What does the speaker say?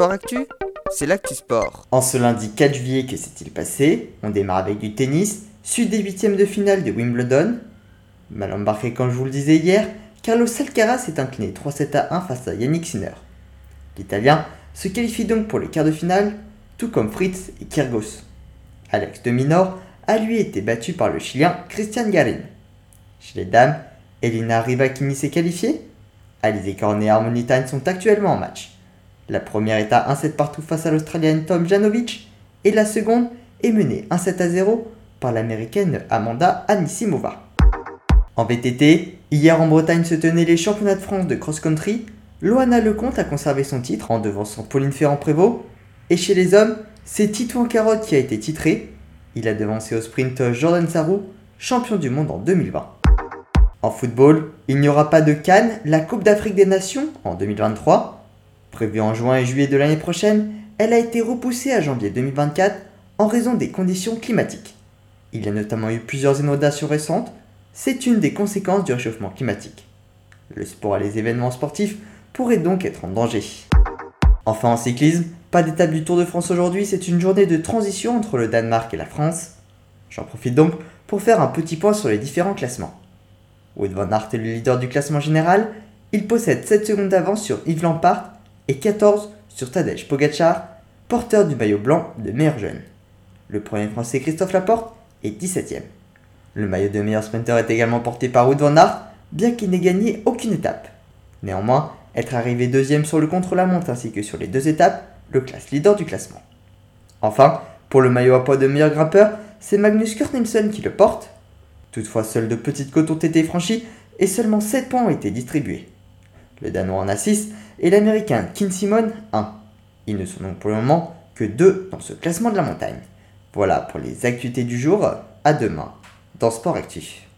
Sport Actu, c'est l'actu sport. En ce lundi 4 juillet, que s'est-il passé? On démarre avec du tennis, suite des huitièmes de finale de Wimbledon. Mal embarqué comme je vous le disais hier, Carlos Alcaraz s'est incliné 3-7 à 1 face à Yannick Sinner. L'Italien se qualifie donc pour les quarts de finale, tout comme Fritz et Kyrgos. Alex de Minor a lui été battu par le Chilien Christian Garin. Chez les dames, Elina Rybakini s'est qualifiée. Alizé Cornet et Harmony Time sont actuellement en match. La première est à 1-7 partout face à l'Australienne Tom Janovic et la seconde est menée 1-7 à 0 par l'Américaine Amanda Anisimova. En VTT, hier en Bretagne se tenaient les championnats de France de cross-country. Loana Lecomte a conservé son titre en devançant Pauline Ferrand-Prévot. Et chez les hommes, c'est Titouan Carotte qui a été titré. Il a devancé au sprint Jordan Sarrou, champion du monde en 2020. En football, il n'y aura pas de Cannes, la Coupe d'Afrique des Nations en 2023. Prévue en juin et juillet de l'année prochaine, elle a été repoussée à janvier 2024 en raison des conditions climatiques. Il y a notamment eu plusieurs inondations récentes, c'est une des conséquences du réchauffement climatique. Le sport et les événements sportifs pourraient donc être en danger. Enfin en cyclisme, pas d'étape du Tour de France aujourd'hui, c'est une journée de transition entre le Danemark et la France. J'en profite donc pour faire un petit point sur les différents classements. Wood van Aert est le leader du classement général, il possède 7 secondes d'avance sur Yves Lampard et 14 sur Tadej Pogacar, porteur du maillot blanc de meilleur jeune. Le premier français Christophe Laporte est 17ème. Le maillot de meilleur sprinter est également porté par Wood van Aert, bien qu'il n'ait gagné aucune étape. Néanmoins, être arrivé deuxième sur le contre-la-montre ainsi que sur les deux étapes le classe leader du classement. Enfin, pour le maillot à poids de meilleur grimpeur, c'est Magnus Kurt Nielsen qui le porte. Toutefois, seuls de petites côtes ont été franchies et seulement 7 points ont été distribués. Le Danois en a 6 et l'Américain Kin Simon 1. Ils ne sont donc pour le moment que 2 dans ce classement de la montagne. Voilà pour les actualités du jour. À demain dans Sport Actif.